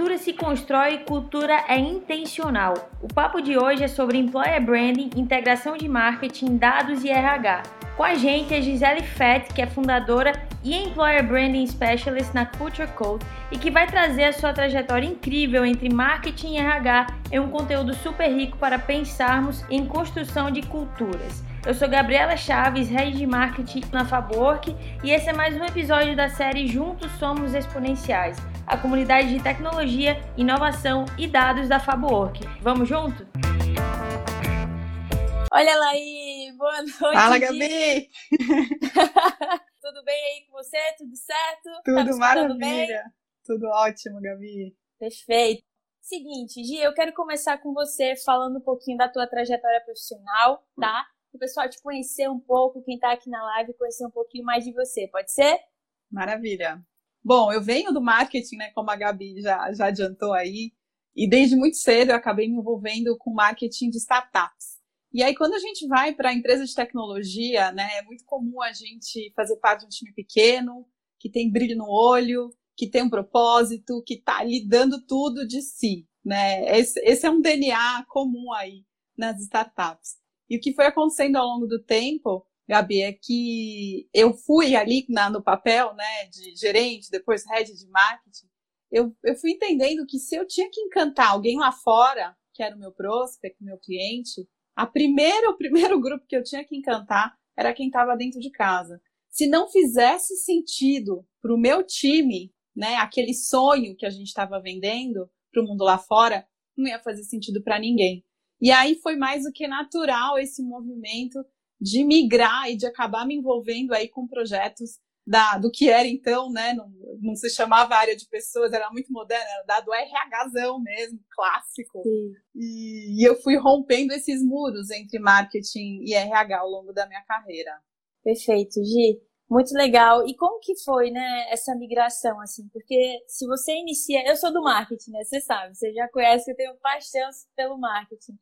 Cultura se constrói, cultura é intencional. O papo de hoje é sobre employer branding, integração de marketing, dados e RH. Com a gente é Gisele Fett, que é fundadora e Employer Branding Specialist na Culture Code e que vai trazer a sua trajetória incrível entre marketing e RH em um conteúdo super rico para pensarmos em construção de culturas. Eu sou Gabriela Chaves, Head de Marketing na Fabwork e esse é mais um episódio da série Juntos Somos Exponenciais, a comunidade de tecnologia, inovação e dados da Fabwork. Vamos junto? Olha lá aí, boa noite. Fala, Gabi! Tudo bem aí com você? Tudo certo? Tudo tá maravilha. Tudo ótimo, Gabi. Perfeito. Seguinte, Gi, eu quero começar com você falando um pouquinho da tua trajetória profissional, tá? O pessoal te conhecer um pouco, quem está aqui na live, conhecer um pouquinho mais de você, pode ser? Maravilha. Bom, eu venho do marketing, né, como a Gabi já, já adiantou aí, e desde muito cedo eu acabei me envolvendo com marketing de startups. E aí, quando a gente vai para a empresa de tecnologia, né, é muito comum a gente fazer parte de um time pequeno, que tem brilho no olho, que tem um propósito, que está ali dando tudo de si. Né? Esse, esse é um DNA comum aí nas startups. E o que foi acontecendo ao longo do tempo, Gabi, é que eu fui ali na, no papel, né, de gerente, depois head de marketing, eu, eu fui entendendo que se eu tinha que encantar alguém lá fora, que era o meu prospect, meu cliente, a primeira, o primeiro grupo que eu tinha que encantar era quem estava dentro de casa. Se não fizesse sentido para o meu time, né, aquele sonho que a gente estava vendendo para o mundo lá fora, não ia fazer sentido para ninguém. E aí foi mais do que natural esse movimento de migrar e de acabar me envolvendo aí com projetos da, do que era então, né? Não, não se chamava área de pessoas, era muito moderno, era dado RHzão mesmo, clássico. E, e, eu fui rompendo esses muros entre marketing e RH ao longo da minha carreira. Perfeito, Gi. Muito legal. E como que foi, né, essa migração, assim? Porque se você inicia... Eu sou do marketing, né? Você sabe, você já conhece que eu tenho paixão pelo marketing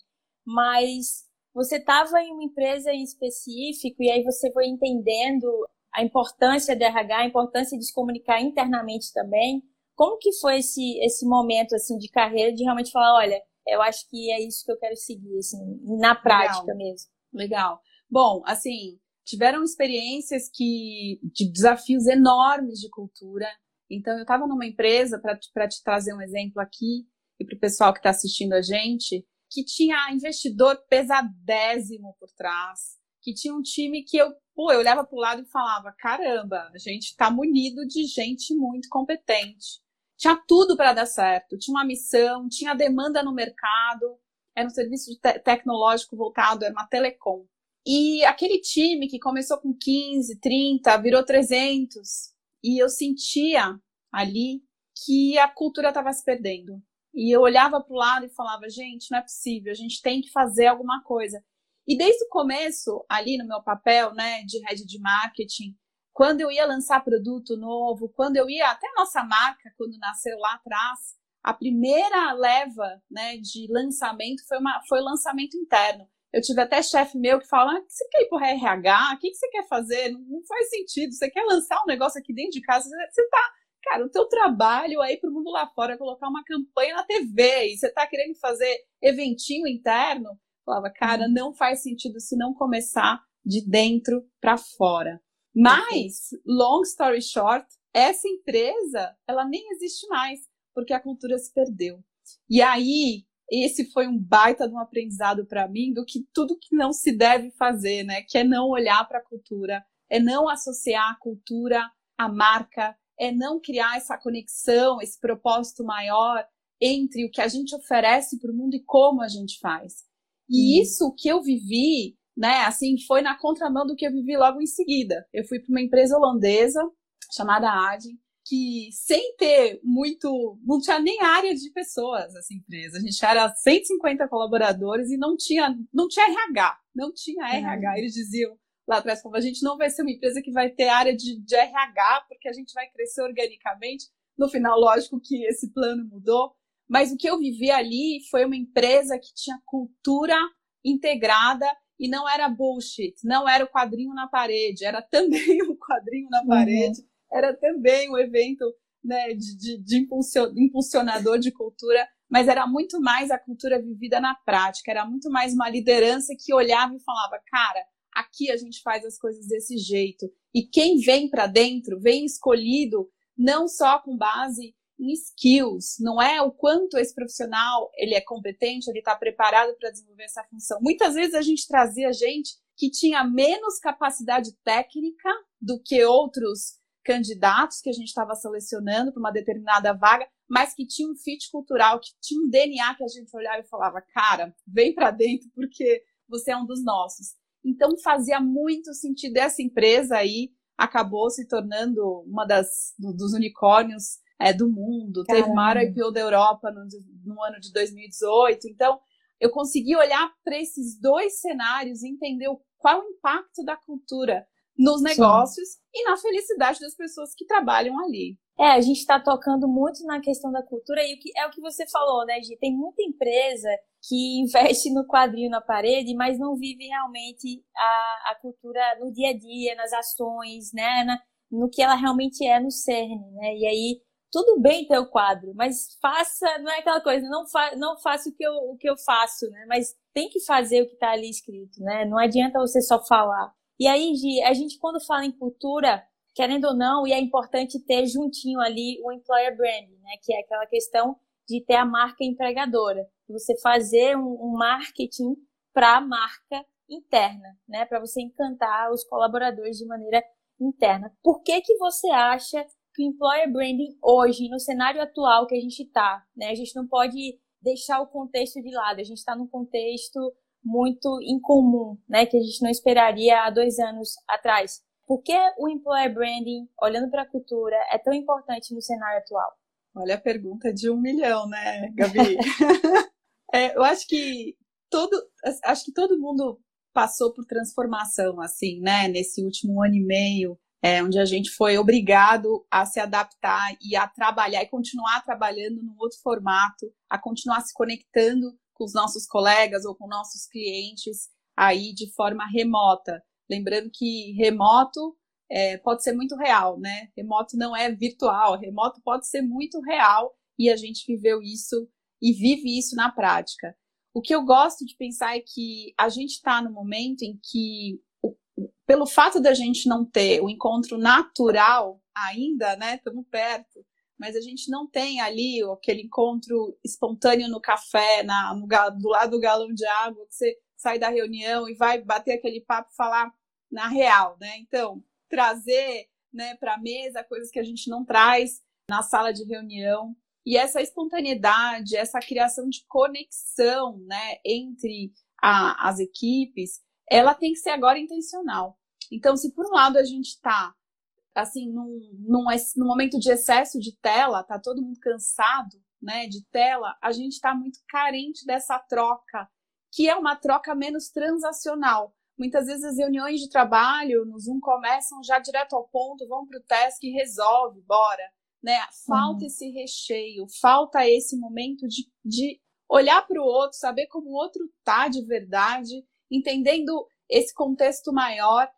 mas você estava em uma empresa em específico e aí você foi entendendo a importância do RH, a importância de se comunicar internamente também. Como que foi esse, esse momento assim de carreira de realmente falar, olha, eu acho que é isso que eu quero seguir, assim, na prática Legal. mesmo. Legal. Bom, assim, tiveram experiências que de desafios enormes de cultura. Então, eu estava numa empresa, para te trazer um exemplo aqui, e para o pessoal que está assistindo a gente, que tinha investidor pesadésimo por trás, que tinha um time que eu, pô, eu olhava para o lado e falava: caramba, a gente está munido de gente muito competente. Tinha tudo para dar certo, tinha uma missão, tinha demanda no mercado, era um serviço te tecnológico voltado, era uma telecom. E aquele time que começou com 15, 30, virou 300, e eu sentia ali que a cultura estava se perdendo. E eu olhava para o lado e falava, gente, não é possível, a gente tem que fazer alguma coisa. E desde o começo, ali no meu papel, né, de head de marketing, quando eu ia lançar produto novo, quando eu ia até a nossa marca, quando nasceu lá atrás, a primeira leva, né, de lançamento foi uma foi lançamento interno. Eu tive até chefe meu que fala: ah, você quer ir para RH? O que, que você quer fazer? Não, não, faz sentido. Você quer lançar um negócio aqui dentro de casa? Você está Cara, o teu trabalho aí para o mundo lá fora é colocar uma campanha na TV e você está querendo fazer eventinho interno. Falava, cara, uhum. não faz sentido se não começar de dentro para fora. Mas, long story short, essa empresa, ela nem existe mais, porque a cultura se perdeu. E aí, esse foi um baita de um aprendizado para mim do que tudo que não se deve fazer, né? Que é não olhar para a cultura, é não associar a cultura à marca, é não criar essa conexão, esse propósito maior entre o que a gente oferece para o mundo e como a gente faz. E hum. isso que eu vivi, né, assim, foi na contramão do que eu vivi logo em seguida. Eu fui para uma empresa holandesa chamada Adin, que sem ter muito, não tinha nem área de pessoas essa empresa. A gente era 150 colaboradores e não tinha, não tinha RH, não tinha RH. Uhum. Eles diziam, lá atrás, como a gente não vai ser uma empresa que vai ter área de, de RH, porque a gente vai crescer organicamente. No final, lógico que esse plano mudou, mas o que eu vivi ali foi uma empresa que tinha cultura integrada e não era bullshit, não era o quadrinho na parede, era também o quadrinho na uhum. parede, uhum. era também o evento né, de, de, de impulsionador de cultura, mas era muito mais a cultura vivida na prática, era muito mais uma liderança que olhava e falava, cara, aqui a gente faz as coisas desse jeito. E quem vem para dentro, vem escolhido não só com base em skills, não é o quanto esse profissional ele é competente, ele está preparado para desenvolver essa função. Muitas vezes a gente trazia gente que tinha menos capacidade técnica do que outros candidatos que a gente estava selecionando para uma determinada vaga, mas que tinha um fit cultural, que tinha um DNA que a gente olhava e falava, cara, vem para dentro porque você é um dos nossos. Então fazia muito sentido essa empresa aí acabou se tornando uma das dos unicórnios é, do mundo. Caramba. Teve maior IPO da Europa no, no ano de 2018. Então eu consegui olhar para esses dois cenários e entender qual o impacto da cultura nos negócios Sim. e na felicidade das pessoas que trabalham ali. É, a gente está tocando muito na questão da cultura e o que, é o que você falou, né, Gi? Tem muita empresa que investe no quadrinho na parede, mas não vive realmente a, a cultura no dia a dia, nas ações, né, na, no que ela realmente é no cerne, né? E aí, tudo bem ter o quadro, mas faça, não é aquela coisa, não, fa, não faça o que, eu, o que eu faço, né? Mas tem que fazer o que está ali escrito, né? Não adianta você só falar. E aí, Gi, a gente quando fala em cultura, querendo ou não, e é importante ter juntinho ali o employer branding, né? Que é aquela questão de ter a marca empregadora, você fazer um, um marketing para a marca interna, né? Para você encantar os colaboradores de maneira interna. Por que que você acha que o employer branding hoje, no cenário atual que a gente está, né? A gente não pode deixar o contexto de lado. A gente está num contexto muito incomum, né? Que a gente não esperaria há dois anos atrás. Por que o employer branding, olhando para a cultura, é tão importante no cenário atual? Olha a pergunta de um milhão, né, Gabi? é, eu acho que todo, acho que todo mundo passou por transformação, assim, né, nesse último ano e meio, é, onde a gente foi obrigado a se adaptar e a trabalhar e continuar trabalhando num outro formato, a continuar se conectando com os nossos colegas ou com nossos clientes aí de forma remota. Lembrando que remoto é, pode ser muito real, né? Remoto não é virtual, remoto pode ser muito real e a gente viveu isso e vive isso na prática. O que eu gosto de pensar é que a gente está no momento em que, pelo fato da gente não ter o encontro natural ainda, né? Estamos perto, mas a gente não tem ali aquele encontro espontâneo no café, na, no, do lado do galão de água, que você sai da reunião e vai bater aquele papo falar na real, né? Então, trazer né, para a mesa coisas que a gente não traz na sala de reunião. E essa espontaneidade, essa criação de conexão né, entre a, as equipes, ela tem que ser agora intencional. Então, se por um lado a gente está assim num, num, num momento de excesso de tela, tá todo mundo cansado né, de tela, a gente está muito carente dessa troca, que é uma troca menos transacional. Muitas vezes as reuniões de trabalho no Zoom começam já direto ao ponto, vão para o task e resolve, bora. Né? Falta uhum. esse recheio, falta esse momento de, de olhar para o outro, saber como o outro tá de verdade, entendendo esse contexto maior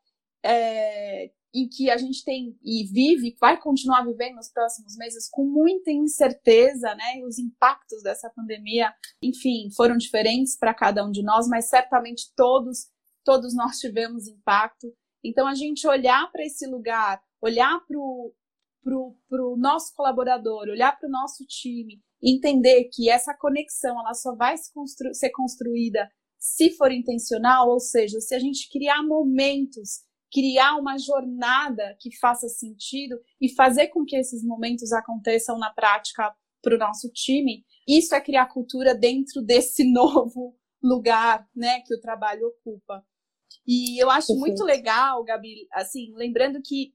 é, em que a gente tem e vive, vai continuar vivendo nos próximos meses com muita incerteza, né? Os impactos dessa pandemia, enfim, foram diferentes para cada um de nós, mas certamente todos todos nós tivemos impacto. Então, a gente olhar para esse lugar, olhar para o nosso colaborador, olhar para o nosso time, entender que essa conexão ela só vai se constru ser construída se for intencional, ou seja, se a gente criar momentos, criar uma jornada que faça sentido e fazer com que esses momentos aconteçam na prática para o nosso time, isso é criar cultura dentro desse novo lugar, né, que o trabalho ocupa. E eu acho Perfeito. muito legal, Gabi, assim, lembrando que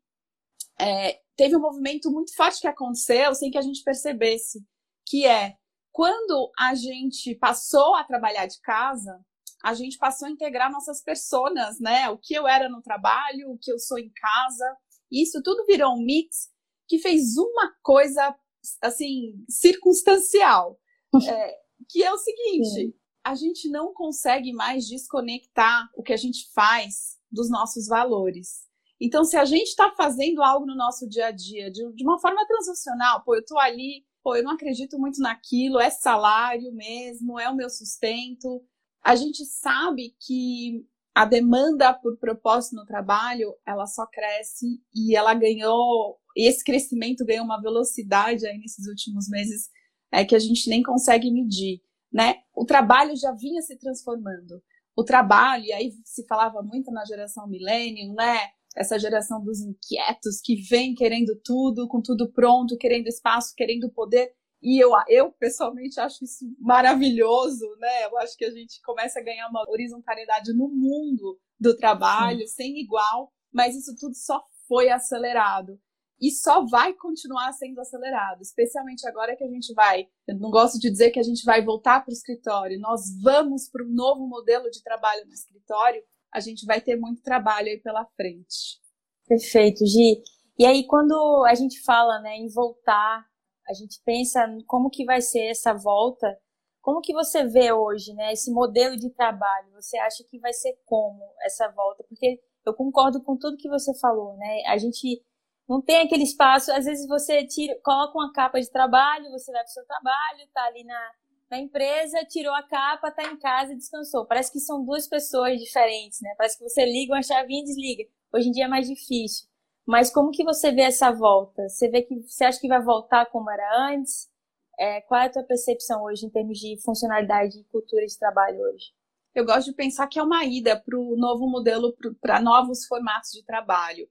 é, teve um movimento muito forte que aconteceu sem que a gente percebesse, que é quando a gente passou a trabalhar de casa, a gente passou a integrar nossas personas, né? O que eu era no trabalho, o que eu sou em casa. Isso tudo virou um mix que fez uma coisa, assim, circunstancial. É, que é o seguinte: a gente não consegue mais desconectar o que a gente faz dos nossos valores. Então, se a gente está fazendo algo no nosso dia a dia de, de uma forma transacional, pô, eu estou ali, pô, eu não acredito muito naquilo, é salário mesmo, é o meu sustento. A gente sabe que a demanda por propósito no trabalho, ela só cresce e ela ganhou, esse crescimento ganhou uma velocidade aí nesses últimos meses é, que a gente nem consegue medir, né? O trabalho já vinha se transformando. O trabalho, e aí se falava muito na geração millennium, né? Essa geração dos inquietos que vem querendo tudo, com tudo pronto, querendo espaço, querendo poder. E eu, eu pessoalmente acho isso maravilhoso, né? Eu acho que a gente começa a ganhar uma horizontalidade no mundo do trabalho, Sim. sem igual, mas isso tudo só foi acelerado. E só vai continuar sendo acelerado, especialmente agora que a gente vai. Eu não gosto de dizer que a gente vai voltar para o escritório, nós vamos para um novo modelo de trabalho no escritório, a gente vai ter muito trabalho aí pela frente. Perfeito, Gi. E aí, quando a gente fala né, em voltar a gente pensa como que vai ser essa volta, como que você vê hoje, né, esse modelo de trabalho? Você acha que vai ser como essa volta? Porque eu concordo com tudo que você falou, né? A gente não tem aquele espaço, às vezes você tira, coloca uma capa de trabalho, você vai para o seu trabalho, tá ali na, na empresa, tirou a capa, tá em casa descansou. Parece que são duas pessoas diferentes, né? Parece que você liga uma chavinha e desliga. Hoje em dia é mais difícil. Mas como que você vê essa volta? Você vê que você acha que vai voltar como era antes? É, qual é a tua percepção hoje em termos de funcionalidade e cultura de trabalho hoje? Eu gosto de pensar que é uma ida para o novo modelo, para novos formatos de trabalho.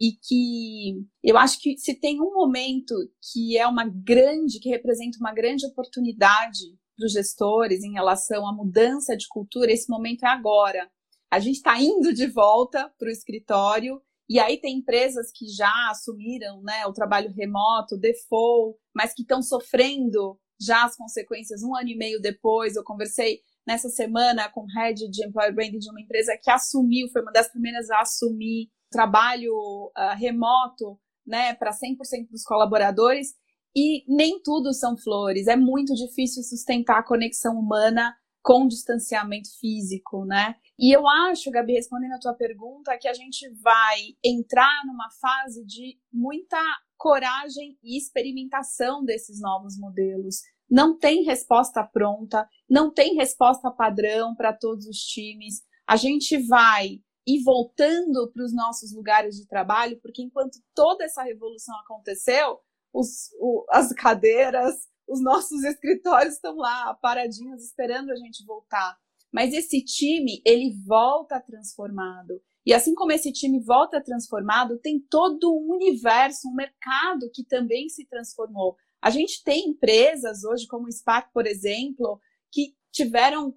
E que eu acho que se tem um momento que é uma grande, que representa uma grande oportunidade para os gestores em relação à mudança de cultura, esse momento é agora. A gente está indo de volta para o escritório e aí tem empresas que já assumiram né, o trabalho remoto, default, mas que estão sofrendo já as consequências um ano e meio depois. Eu conversei nessa semana com o head de employer branding de uma empresa que assumiu, foi uma das primeiras a assumir trabalho uh, remoto né, para 100% dos colaboradores. E nem tudo são flores. É muito difícil sustentar a conexão humana com distanciamento físico, né? E eu acho, Gabi, respondendo a tua pergunta, que a gente vai entrar numa fase de muita coragem e experimentação desses novos modelos. Não tem resposta pronta, não tem resposta padrão para todos os times. A gente vai ir voltando para os nossos lugares de trabalho, porque enquanto toda essa revolução aconteceu, os, o, as cadeiras, os nossos escritórios estão lá paradinhos esperando a gente voltar. Mas esse time, ele volta transformado. E assim como esse time volta transformado, tem todo um universo, um mercado que também se transformou. A gente tem empresas hoje, como o SPAC, por exemplo, que tiveram 40%,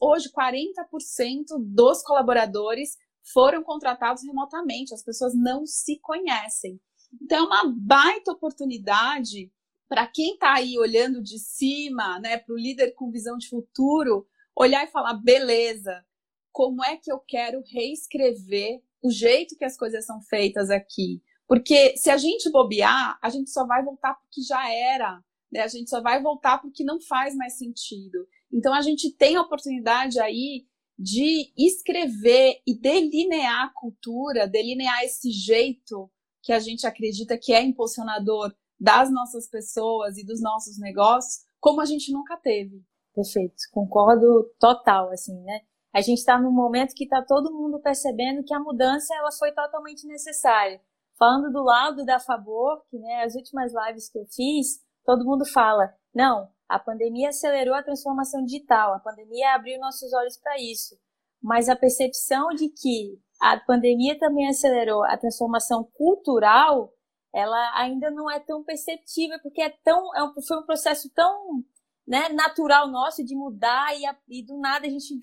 hoje 40% dos colaboradores foram contratados remotamente. As pessoas não se conhecem. Então, é uma baita oportunidade para quem está aí olhando de cima, né, para o líder com visão de futuro, olhar e falar: beleza, como é que eu quero reescrever o jeito que as coisas são feitas aqui? Porque se a gente bobear, a gente só vai voltar porque já era, né? a gente só vai voltar porque não faz mais sentido. Então a gente tem a oportunidade aí de escrever e delinear a cultura, delinear esse jeito que a gente acredita que é impulsionador das nossas pessoas e dos nossos negócios, como a gente nunca teve. Perfeito, concordo total, assim, né? A gente está num momento que está todo mundo percebendo que a mudança ela foi totalmente necessária. Falando do lado da Favor, que né, as últimas lives que eu fiz, todo mundo fala, não, a pandemia acelerou a transformação digital, a pandemia abriu nossos olhos para isso. Mas a percepção de que a pandemia também acelerou a transformação cultural, ela ainda não é tão perceptível, porque é tão, é um, foi um processo tão né, natural nosso de mudar e, a, e do nada a gente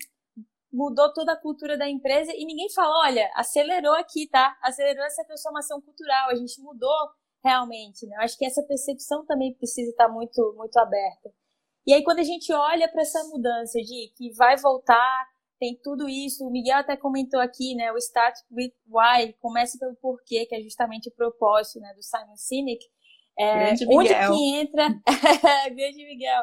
mudou toda a cultura da empresa e ninguém fala, olha, acelerou aqui, tá? Acelerou essa transformação cultural, a gente mudou realmente, né? Eu acho que essa percepção também precisa estar muito, muito aberta. E aí quando a gente olha para essa mudança de que vai voltar, tem tudo isso, o Miguel até comentou aqui, né? O Start with Why, comece pelo porquê, que é justamente o propósito, né, do Simon Sinek. É, Grande Miguel. Onde que entra, Grande Miguel,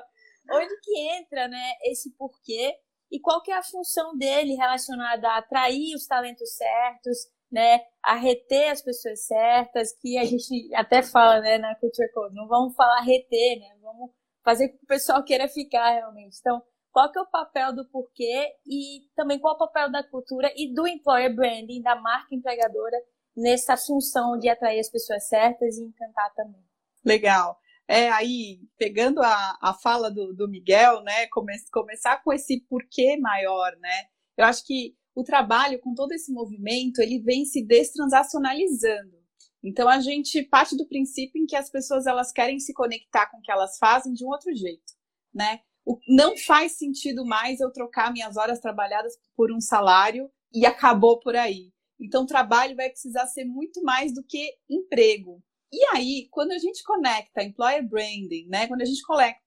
onde que entra né, esse porquê e qual que é a função dele relacionada a atrair os talentos certos, né, a reter as pessoas certas, que a gente até fala, né, na Culture Code, não vamos falar reter, né, vamos fazer com que o pessoal queira ficar realmente. Então, qual que é o papel do porquê e também qual é o papel da cultura e do employer branding, da marca empregadora, nessa função de atrair as pessoas certas e encantar também. Legal. É, aí, pegando a, a fala do, do Miguel, né, come, começar com esse porquê maior, né, eu acho que o trabalho com todo esse movimento, ele vem se destransacionalizando. Então, a gente parte do princípio em que as pessoas, elas querem se conectar com o que elas fazem de um outro jeito, né, não faz sentido mais eu trocar minhas horas trabalhadas por um salário e acabou por aí. Então, trabalho vai precisar ser muito mais do que emprego. E aí, quando a gente conecta employer branding, né, quando a gente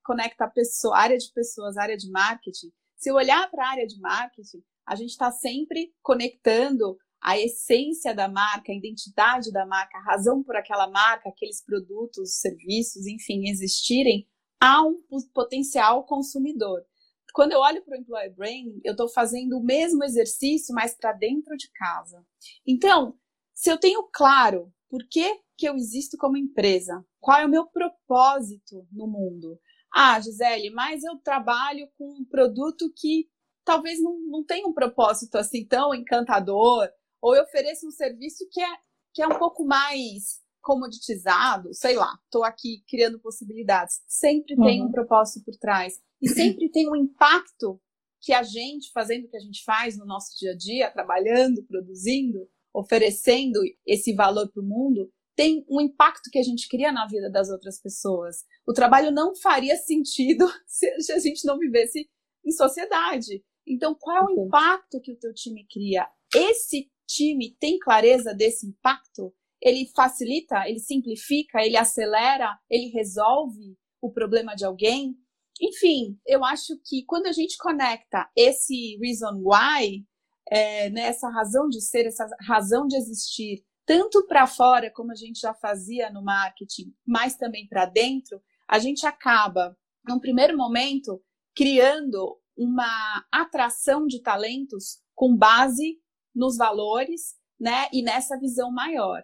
conecta a pessoa, área de pessoas, área de marketing, se eu olhar para a área de marketing, a gente está sempre conectando a essência da marca, a identidade da marca, a razão por aquela marca, aqueles produtos, serviços, enfim, existirem a um potencial consumidor. Quando eu olho para o employer branding, eu estou fazendo o mesmo exercício, mas para dentro de casa. Então, se eu tenho claro por que, que eu existo como empresa, qual é o meu propósito no mundo. Ah, Gisele, mas eu trabalho com um produto que talvez não, não tenha um propósito assim tão encantador, ou eu ofereço um serviço que é, que é um pouco mais comoditizado, sei lá, estou aqui criando possibilidades. Sempre uhum. tem um propósito por trás. E sempre tem um impacto que a gente, fazendo o que a gente faz no nosso dia a dia, trabalhando, produzindo, oferecendo esse valor para o mundo, tem um impacto que a gente cria na vida das outras pessoas. O trabalho não faria sentido se a gente não vivesse em sociedade. Então, qual é o impacto que o teu time cria? Esse time tem clareza desse impacto? Ele facilita, ele simplifica, ele acelera, ele resolve o problema de alguém? Enfim, eu acho que quando a gente conecta esse reason why, é, né, essa razão de ser, essa razão de existir, tanto para fora, como a gente já fazia no marketing, mas também para dentro, a gente acaba, num primeiro momento, criando uma atração de talentos com base nos valores, né, e nessa visão maior.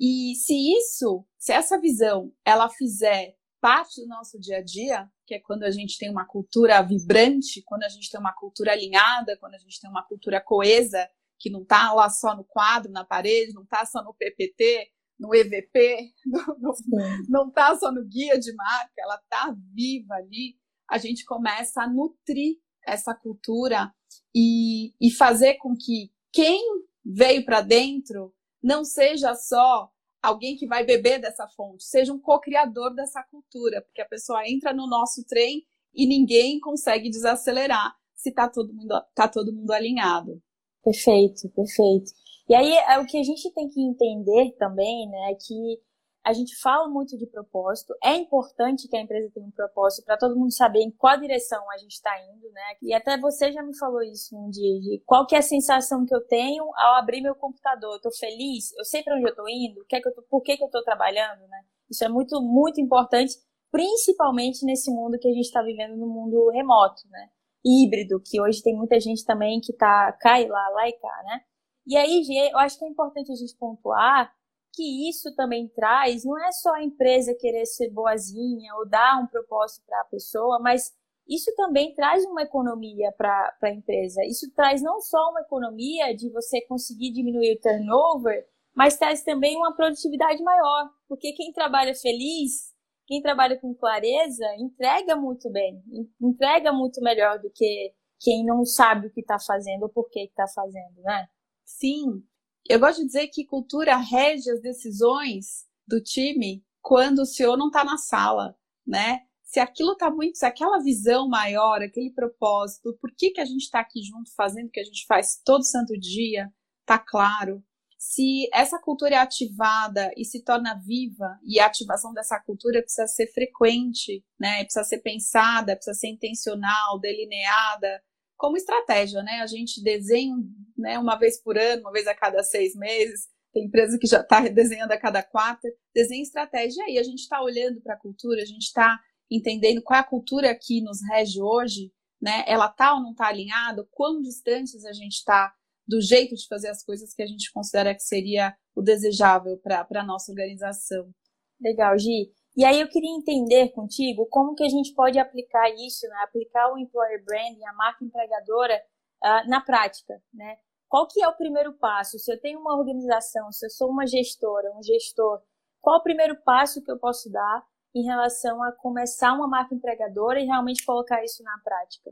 E se isso, se essa visão, ela fizer parte do nosso dia a dia, que é quando a gente tem uma cultura vibrante, quando a gente tem uma cultura alinhada, quando a gente tem uma cultura coesa, que não está lá só no quadro, na parede, não está só no PPT, no EVP, não está só no guia de marca, ela está viva ali. A gente começa a nutrir essa cultura e, e fazer com que quem veio para dentro não seja só alguém que vai beber dessa fonte, seja um co-criador dessa cultura, porque a pessoa entra no nosso trem e ninguém consegue desacelerar se está todo mundo tá todo mundo alinhado. Perfeito, perfeito. E aí é o que a gente tem que entender também, né, é que a gente fala muito de propósito. É importante que a empresa tenha um propósito para todo mundo saber em qual direção a gente está indo, né? E até você já me falou isso um dia, de qual que é a sensação que eu tenho ao abrir meu computador. Tô feliz? Eu sei para onde eu tô indo? Que é que eu tô, por que, que eu tô trabalhando, né? Isso é muito, muito importante, principalmente nesse mundo que a gente está vivendo no mundo remoto, né? Híbrido, que hoje tem muita gente também que tá cai lá, lá e cá, né? E aí, eu acho que é importante a gente pontuar que isso também traz, não é só a empresa querer ser boazinha ou dar um propósito para a pessoa, mas isso também traz uma economia para a empresa. Isso traz não só uma economia de você conseguir diminuir o turnover, mas traz também uma produtividade maior, porque quem trabalha feliz, quem trabalha com clareza, entrega muito bem, entrega muito melhor do que quem não sabe o que está fazendo ou por que está fazendo, né? Sim, eu gosto de dizer que cultura rege as decisões do time quando o senhor não está na sala, né? Se aquilo está muito, se aquela visão maior, aquele propósito, por que, que a gente está aqui junto fazendo o que a gente faz todo santo dia, tá claro. Se essa cultura é ativada e se torna viva, e a ativação dessa cultura precisa ser frequente, né? Precisa ser pensada, precisa ser intencional, delineada, como estratégia, né? A gente desenha né, uma vez por ano, uma vez a cada seis meses. Tem empresa que já está desenhando a cada quatro. Desenha estratégia. E a gente está olhando para a cultura, a gente está entendendo qual é a cultura que nos rege hoje, né? Ela está ou não está alinhada? Quão distantes a gente está do jeito de fazer as coisas que a gente considera que seria o desejável para a nossa organização. Legal, Gi. E aí eu queria entender contigo como que a gente pode aplicar isso, né? aplicar o employer branding, a marca empregadora, uh, na prática, né? Qual que é o primeiro passo? Se eu tenho uma organização, se eu sou uma gestora, um gestor, qual o primeiro passo que eu posso dar em relação a começar uma marca empregadora e realmente colocar isso na prática?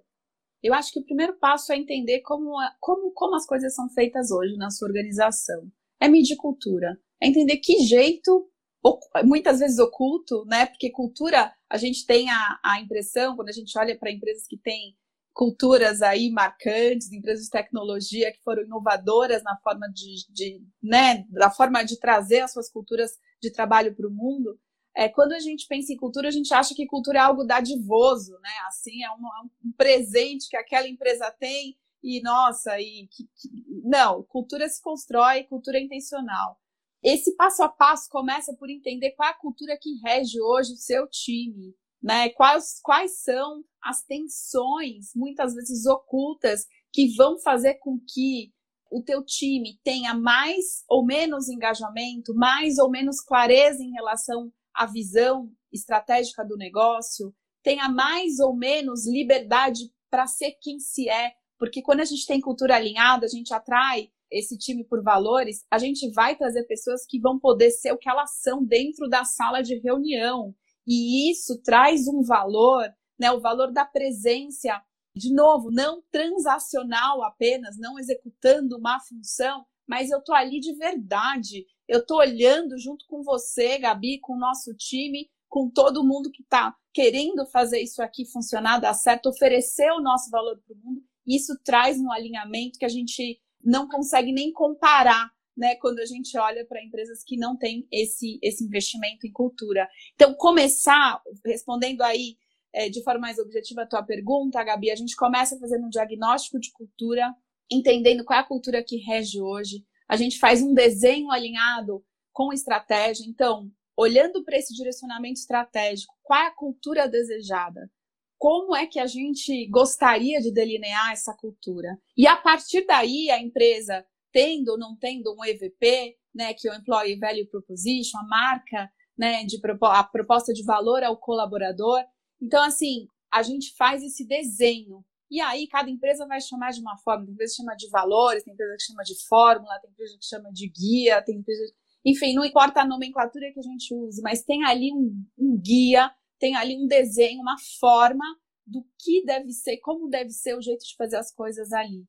Eu acho que o primeiro passo é entender como, como, como as coisas são feitas hoje na sua organização. É medir cultura. É entender que jeito, muitas vezes oculto, né? Porque cultura, a gente tem a, a impressão, quando a gente olha para empresas que têm culturas aí marcantes, empresas de tecnologia que foram inovadoras na forma de, de né, da forma de trazer as suas culturas de trabalho para o mundo. É, quando a gente pensa em cultura, a gente acha que cultura é algo dadivoso, né? Assim, é um, é um presente que aquela empresa tem e, nossa, e que, que... não, cultura se constrói, cultura é intencional. Esse passo a passo começa por entender qual é a cultura que rege hoje o seu time, né? Quais, quais são as tensões, muitas vezes ocultas, que vão fazer com que o teu time tenha mais ou menos engajamento, mais ou menos clareza em relação à visão estratégica do negócio, tenha mais ou menos liberdade para ser quem se é, porque quando a gente tem cultura alinhada, a gente atrai esse time por valores, a gente vai trazer pessoas que vão poder ser o que elas são dentro da sala de reunião. E isso traz um valor, né, o valor da presença, de novo, não transacional apenas, não executando uma função, mas eu tô ali de verdade. Eu tô olhando junto com você, Gabi, com o nosso time, com todo mundo que está querendo fazer isso aqui funcionar, dar certo, oferecer o nosso valor para o mundo. Isso traz um alinhamento que a gente não consegue nem comparar né, quando a gente olha para empresas que não têm esse, esse investimento em cultura. Então, começar, respondendo aí é, de forma mais objetiva a tua pergunta, Gabi, a gente começa fazendo um diagnóstico de cultura, entendendo qual é a cultura que rege hoje. A gente faz um desenho alinhado com estratégia. Então, olhando para esse direcionamento estratégico, qual é a cultura desejada? Como é que a gente gostaria de delinear essa cultura? E a partir daí, a empresa tendo ou não tendo um EVP, né, que é o Employee Value Proposition, a marca, né, de a proposta de valor ao colaborador. Então, assim, a gente faz esse desenho. E aí, cada empresa vai chamar de uma forma. Tem empresa que chama de valores, tem empresa que chama de fórmula, tem empresa que chama de guia, tem empresa. Enfim, não importa a nomenclatura que a gente use, mas tem ali um, um guia, tem ali um desenho, uma forma do que deve ser, como deve ser o jeito de fazer as coisas ali.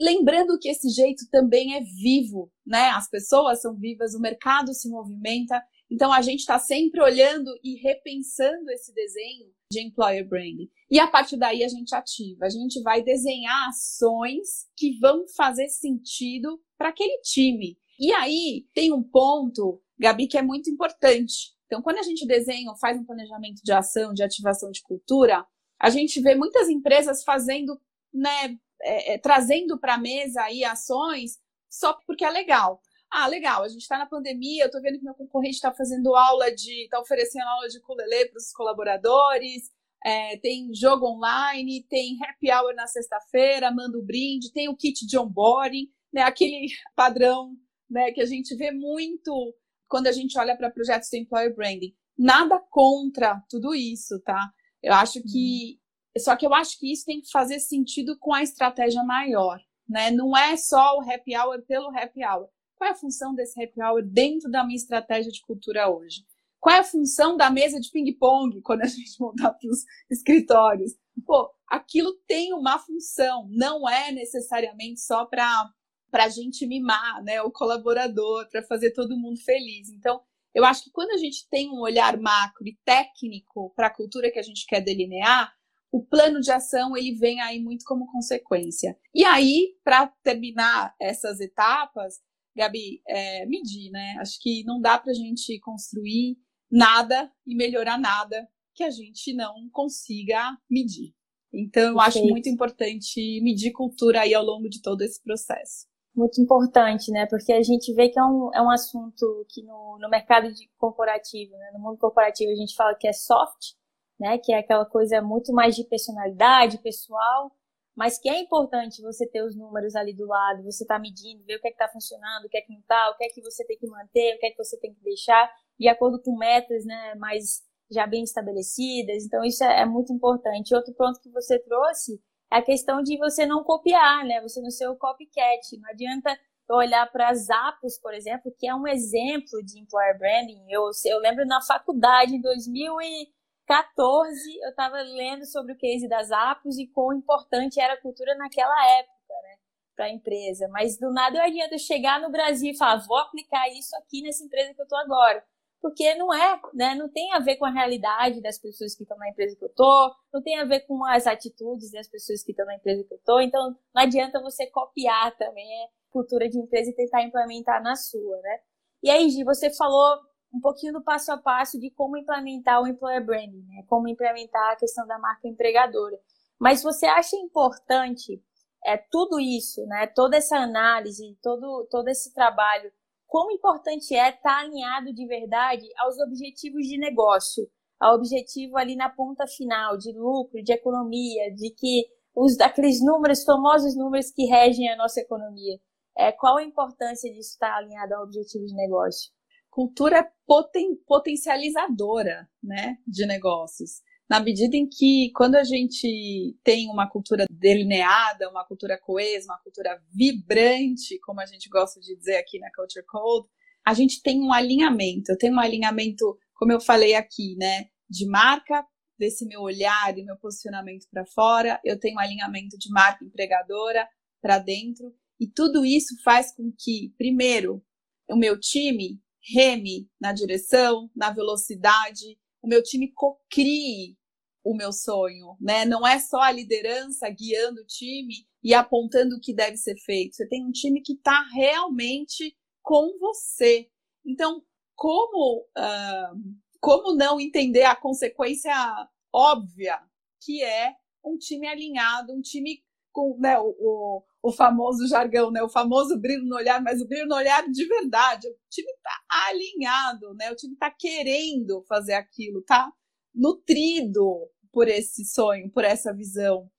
Lembrando que esse jeito também é vivo, né? As pessoas são vivas, o mercado se movimenta, então a gente está sempre olhando e repensando esse desenho de employer branding. E a partir daí a gente ativa, a gente vai desenhar ações que vão fazer sentido para aquele time. E aí tem um ponto, Gabi, que é muito importante. Então, quando a gente desenha ou faz um planejamento de ação, de ativação de cultura, a gente vê muitas empresas fazendo né, é, é, trazendo para a mesa aí ações só porque é legal. Ah, legal, a gente está na pandemia, eu estou vendo que meu concorrente está fazendo aula de. está oferecendo aula de ukulele para os colaboradores, é, tem jogo online, tem happy hour na sexta-feira, manda o brinde, tem o kit de onboarding, né, aquele padrão né, que a gente vê muito quando a gente olha para projetos de employer branding. Nada contra tudo isso, tá? Eu acho que só que eu acho que isso tem que fazer sentido com a estratégia maior, né? Não é só o happy hour pelo happy hour. Qual é a função desse happy hour dentro da minha estratégia de cultura hoje? Qual é a função da mesa de ping-pong quando a gente montar para os escritórios? Pô, aquilo tem uma função, não é necessariamente só para para a gente mimar, né, o colaborador, para fazer todo mundo feliz. Então, eu acho que quando a gente tem um olhar macro e técnico para a cultura que a gente quer delinear, o plano de ação ele vem aí muito como consequência. E aí, para terminar essas etapas, Gabi, é, medir, né? Acho que não dá para a gente construir nada e melhorar nada que a gente não consiga medir. Então, eu acho muito importante medir cultura aí ao longo de todo esse processo. Muito importante, né? Porque a gente vê que é um, é um assunto que no, no mercado corporativo, né? no mundo corporativo, a gente fala que é soft, né? Que é aquela coisa muito mais de personalidade, pessoal, mas que é importante você ter os números ali do lado, você tá medindo, ver o que é que tá funcionando, o que é que não tá, o que é que você tem que manter, o que é que você tem que deixar, de acordo com metas, né, mais já bem estabelecidas. Então, isso é, é muito importante. Outro ponto que você trouxe é a questão de você não copiar, né, você não ser o copycat. Não adianta olhar para as Zappos, por exemplo, que é um exemplo de employer branding. Eu, eu lembro na faculdade, em 2014, eu estava lendo sobre o case das Zappos e quão importante era a cultura naquela época, né, para a empresa. Mas do nada eu adianta chegar no Brasil e falar, vou aplicar isso aqui nessa empresa que eu estou agora porque não é, né? Não tem a ver com a realidade das pessoas que estão na empresa que eu tô, não tem a ver com as atitudes das pessoas que estão na empresa que eu tô. Então, não adianta você copiar também a cultura de empresa e tentar implementar na sua, né? E aí, Gi, você falou um pouquinho do passo a passo de como implementar o employer branding, né? Como implementar a questão da marca empregadora. Mas você acha importante é tudo isso, né? Toda essa análise, todo todo esse trabalho quão importante é estar tá alinhado de verdade aos objetivos de negócio, ao objetivo ali na ponta final de lucro, de economia, de que os aqueles números, famosos números que regem a nossa economia. É, qual a importância disso estar tá alinhado ao objetivo de negócio? Cultura poten, potencializadora né, de negócios na medida em que quando a gente tem uma cultura delineada, uma cultura coesa, uma cultura vibrante, como a gente gosta de dizer aqui na Culture Code, a gente tem um alinhamento. Eu tenho um alinhamento, como eu falei aqui, né, de marca, desse meu olhar e meu posicionamento para fora, eu tenho um alinhamento de marca empregadora para dentro, e tudo isso faz com que, primeiro, o meu time reme na direção, na velocidade, o meu time cocrie o meu sonho, né? Não é só a liderança guiando o time e apontando o que deve ser feito. Você tem um time que está realmente com você. Então, como uh, como não entender a consequência óbvia que é um time alinhado, um time com né, o, o, o, famoso jargão, né, o famoso brilho no olhar, mas o brilho no olhar de verdade. O time está alinhado, né, o time está querendo fazer aquilo, tá nutrido por esse sonho, por essa visão.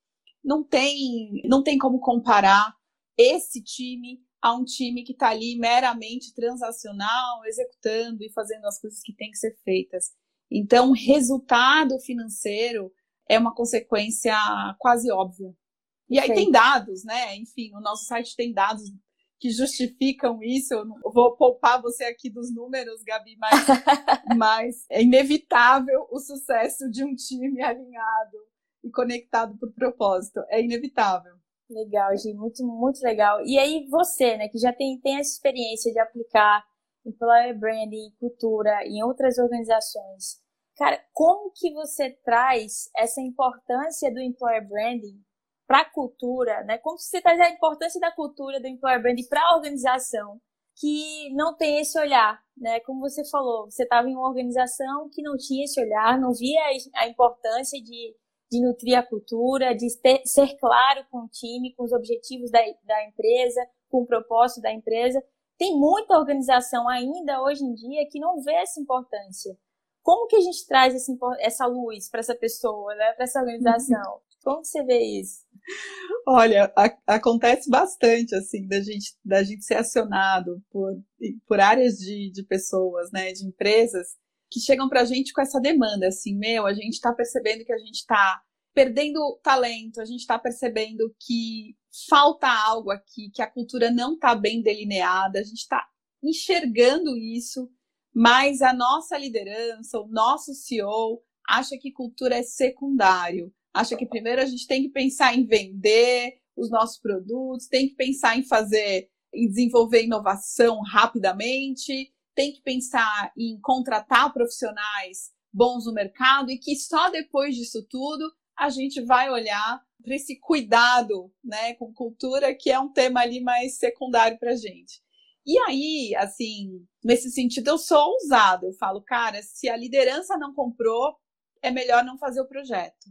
Não tem, não tem como comparar esse time a um time que está ali meramente transacional, executando e fazendo as coisas que têm que ser feitas. Então, resultado financeiro é uma consequência quase óbvia. E aí Sim. tem dados, né? Enfim, o nosso site tem dados que justificam isso. Eu vou poupar você aqui dos números, Gabi, mas, mas é inevitável o sucesso de um time alinhado e conectado por propósito. É inevitável. Legal, Gi, muito, muito legal. E aí você, né, que já tem, tem essa experiência de aplicar employer branding, cultura em outras organizações, cara, como que você traz essa importância do employer branding para a cultura, né? Como você traz a importância da cultura do employer branding para a organização que não tem esse olhar, né? Como você falou, você estava em uma organização que não tinha esse olhar, não via a importância de, de nutrir a cultura, de ter, ser claro com o time, com os objetivos da, da empresa, com o propósito da empresa. Tem muita organização ainda hoje em dia que não vê essa importância. Como que a gente traz essa, essa luz para essa pessoa, né? para essa organização? Como você vê isso? Olha, a, acontece bastante, assim, da gente, da gente ser acionado por, por áreas de, de pessoas, né, de empresas, que chegam para a gente com essa demanda, assim, meu, a gente está percebendo que a gente está perdendo talento, a gente está percebendo que falta algo aqui, que a cultura não está bem delineada, a gente está enxergando isso, mas a nossa liderança, o nosso CEO, acha que cultura é secundário acha que primeiro a gente tem que pensar em vender os nossos produtos, tem que pensar em fazer, em desenvolver inovação rapidamente, tem que pensar em contratar profissionais bons no mercado e que só depois disso tudo a gente vai olhar para esse cuidado, né, com cultura, que é um tema ali mais secundário para a gente. E aí, assim, nesse sentido, eu sou ousada. Eu falo, cara, se a liderança não comprou, é melhor não fazer o projeto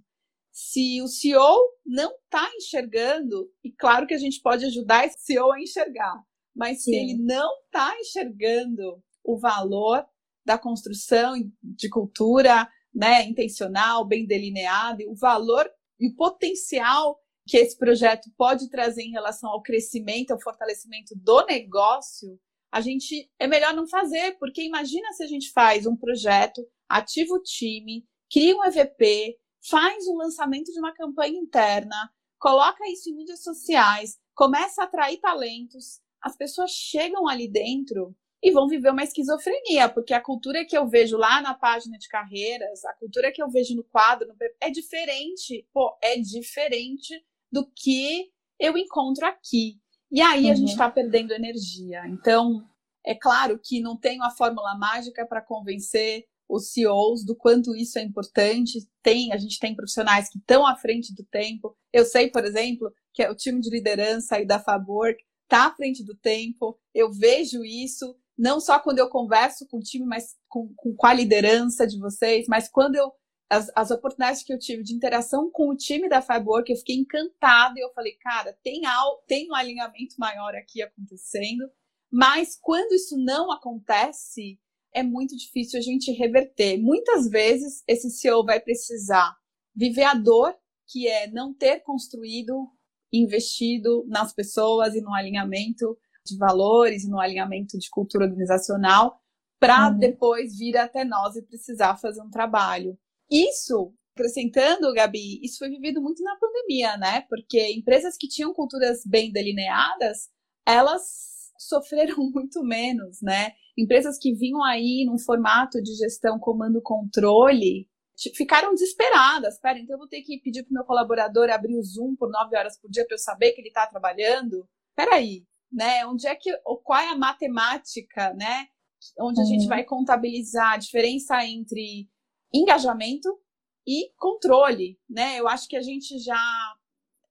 se o CEO não está enxergando, e claro que a gente pode ajudar esse CEO a enxergar, mas Sim. se ele não está enxergando o valor da construção de cultura né, intencional, bem delineada, e o valor e o potencial que esse projeto pode trazer em relação ao crescimento, ao fortalecimento do negócio, a gente é melhor não fazer, porque imagina se a gente faz um projeto, ativa o time, cria um EVP, faz um lançamento de uma campanha interna, coloca isso em mídias sociais, começa a atrair talentos, as pessoas chegam ali dentro e vão viver uma esquizofrenia, porque a cultura que eu vejo lá na página de carreiras, a cultura que eu vejo no quadro, no... é diferente, pô, é diferente do que eu encontro aqui. E aí uhum. a gente está uhum. perdendo energia. Então, é claro que não tem uma fórmula mágica para convencer os CEOs do quanto isso é importante. Tem, a gente tem profissionais que estão à frente do tempo. Eu sei, por exemplo, que é o time de liderança aí da Fabor está à frente do tempo. Eu vejo isso não só quando eu converso com o time, mas com, com, com a liderança de vocês, mas quando eu as, as, oportunidades que eu tive de interação com o time da Firework, eu fiquei encantada e eu falei, cara, tem, al, tem um alinhamento maior aqui acontecendo, mas quando isso não acontece, é muito difícil a gente reverter. Muitas vezes esse CEO vai precisar viver a dor que é não ter construído, investido nas pessoas e no alinhamento de valores e no alinhamento de cultura organizacional para uhum. depois vir até nós e precisar fazer um trabalho. Isso, acrescentando, Gabi, isso foi vivido muito na pandemia, né? Porque empresas que tinham culturas bem delineadas, elas sofreram muito menos, né? Empresas que vinham aí num formato de gestão comando-controle ficaram desesperadas. Espera, então eu vou ter que pedir para o meu colaborador abrir o Zoom por nove horas por dia para eu saber que ele está trabalhando? Peraí, né? Onde é que, qual é a matemática, né? Onde a uhum. gente vai contabilizar a diferença entre engajamento e controle, né? Eu acho que a gente já,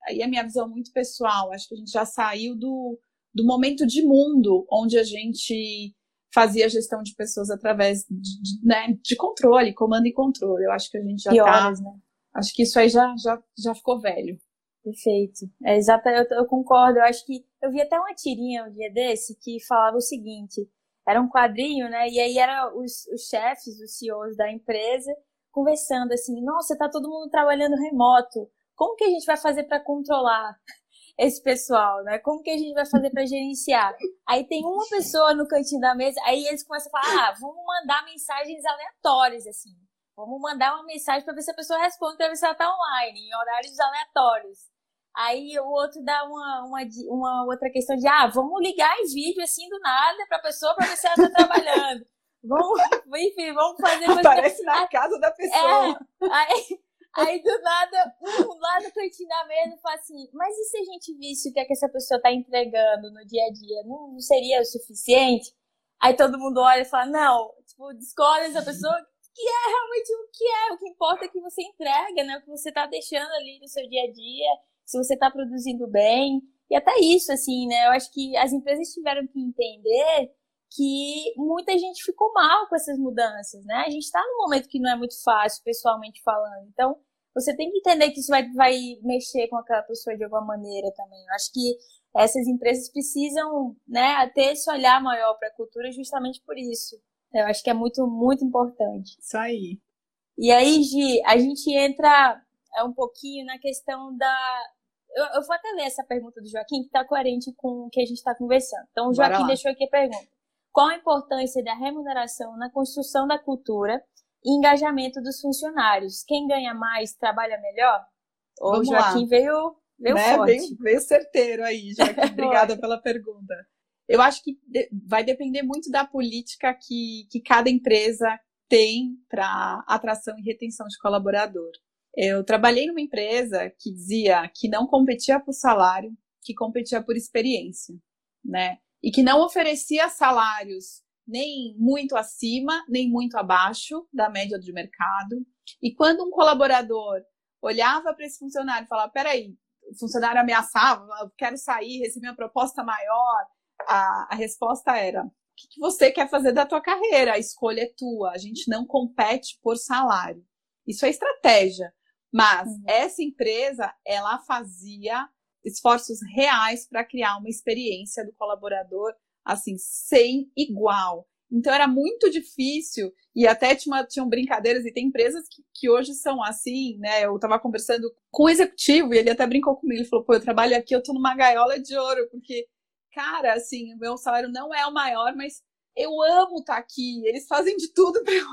aí é a minha visão muito pessoal, acho que a gente já saiu do, do momento de mundo onde a gente fazia gestão de pessoas através de, né, de controle, comando e controle. Eu acho que a gente já está. Né? Acho que isso aí já, já, já ficou velho. Perfeito. É exato, eu, eu, concordo. Eu acho que eu vi até uma tirinha um dia desse que falava o seguinte: era um quadrinho, né? E aí era os, os chefes, os CEOs da empresa, conversando assim, nossa, tá todo mundo trabalhando remoto. Como que a gente vai fazer para controlar esse pessoal, né? Como que a gente vai fazer para gerenciar? Aí tem uma pessoa no cantinho da mesa, aí eles começam a falar: ah, vamos mandar mensagens aleatórias, assim. Vamos mandar uma mensagem para ver se a pessoa responde, para ver se ela tá online, em horários aleatórios. Aí o outro dá uma, uma, uma outra questão de, ah, vamos ligar em vídeo assim do nada pra pessoa pra ver se ela tá trabalhando. Vamos, enfim, vamos fazer. Aparece na casa da pessoa. É, aí, aí do nada, um lá no cantinho da mesa fala assim, mas e se a gente visse o que é que essa pessoa tá entregando no dia a dia? Não, não seria o suficiente? Aí todo mundo olha e fala, não, tipo, descobre essa pessoa que é realmente o que é, o que importa é que você entrega, né? O que você tá deixando ali no seu dia a dia se você está produzindo bem. E até isso, assim, né? Eu acho que as empresas tiveram que entender que muita gente ficou mal com essas mudanças, né? A gente está num momento que não é muito fácil, pessoalmente falando. Então, você tem que entender que isso vai, vai mexer com aquela pessoa de alguma maneira também. Eu acho que essas empresas precisam, né, ter esse olhar maior para a cultura justamente por isso. Eu acho que é muito, muito importante. Isso aí. E aí, Gi, a gente entra é, um pouquinho na questão da, eu, eu, vou até ler essa pergunta do Joaquim, que está coerente com o que a gente está conversando. Então, o Joaquim deixou aqui a pergunta: Qual a importância da remuneração na construção da cultura e engajamento dos funcionários? Quem ganha mais trabalha melhor? O Joaquim lá. veio, veio né? forte. Veio, veio certeiro aí, Joaquim. Obrigada pela pergunta. Eu acho que vai depender muito da política que, que cada empresa tem para atração e retenção de colaborador. Eu trabalhei numa empresa que dizia que não competia por salário, que competia por experiência, né? E que não oferecia salários nem muito acima, nem muito abaixo da média de mercado. E quando um colaborador olhava para esse funcionário e falava: peraí, o funcionário ameaçava, eu quero sair, receber uma proposta maior, a, a resposta era: o que, que você quer fazer da tua carreira? A escolha é tua, a gente não compete por salário. Isso é estratégia. Mas uhum. essa empresa, ela fazia esforços reais para criar uma experiência do colaborador assim sem igual. Então era muito difícil, e até tinha, tinham brincadeiras, e tem empresas que, que hoje são assim, né? Eu estava conversando com o executivo e ele até brincou comigo, ele falou, pô, eu trabalho aqui, eu tô numa gaiola de ouro, porque, cara, assim, o meu salário não é o maior, mas eu amo estar tá aqui, eles fazem de tudo para eu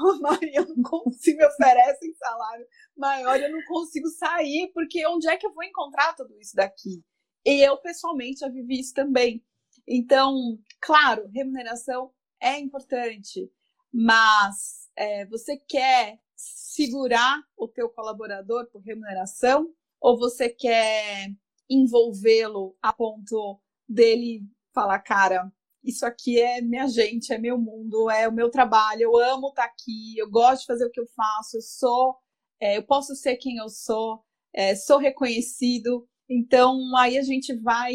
e eu não consigo, me oferecem salário maior, eu não consigo sair, porque onde é que eu vou encontrar tudo isso daqui? E eu, pessoalmente, já vivi isso também. Então, claro, remuneração é importante, mas é, você quer segurar o teu colaborador por remuneração ou você quer envolvê-lo a ponto dele falar, cara, isso aqui é minha gente, é meu mundo, é o meu trabalho, eu amo estar aqui, eu gosto de fazer o que eu faço, eu sou, é, eu posso ser quem eu sou, é, sou reconhecido. Então aí a gente vai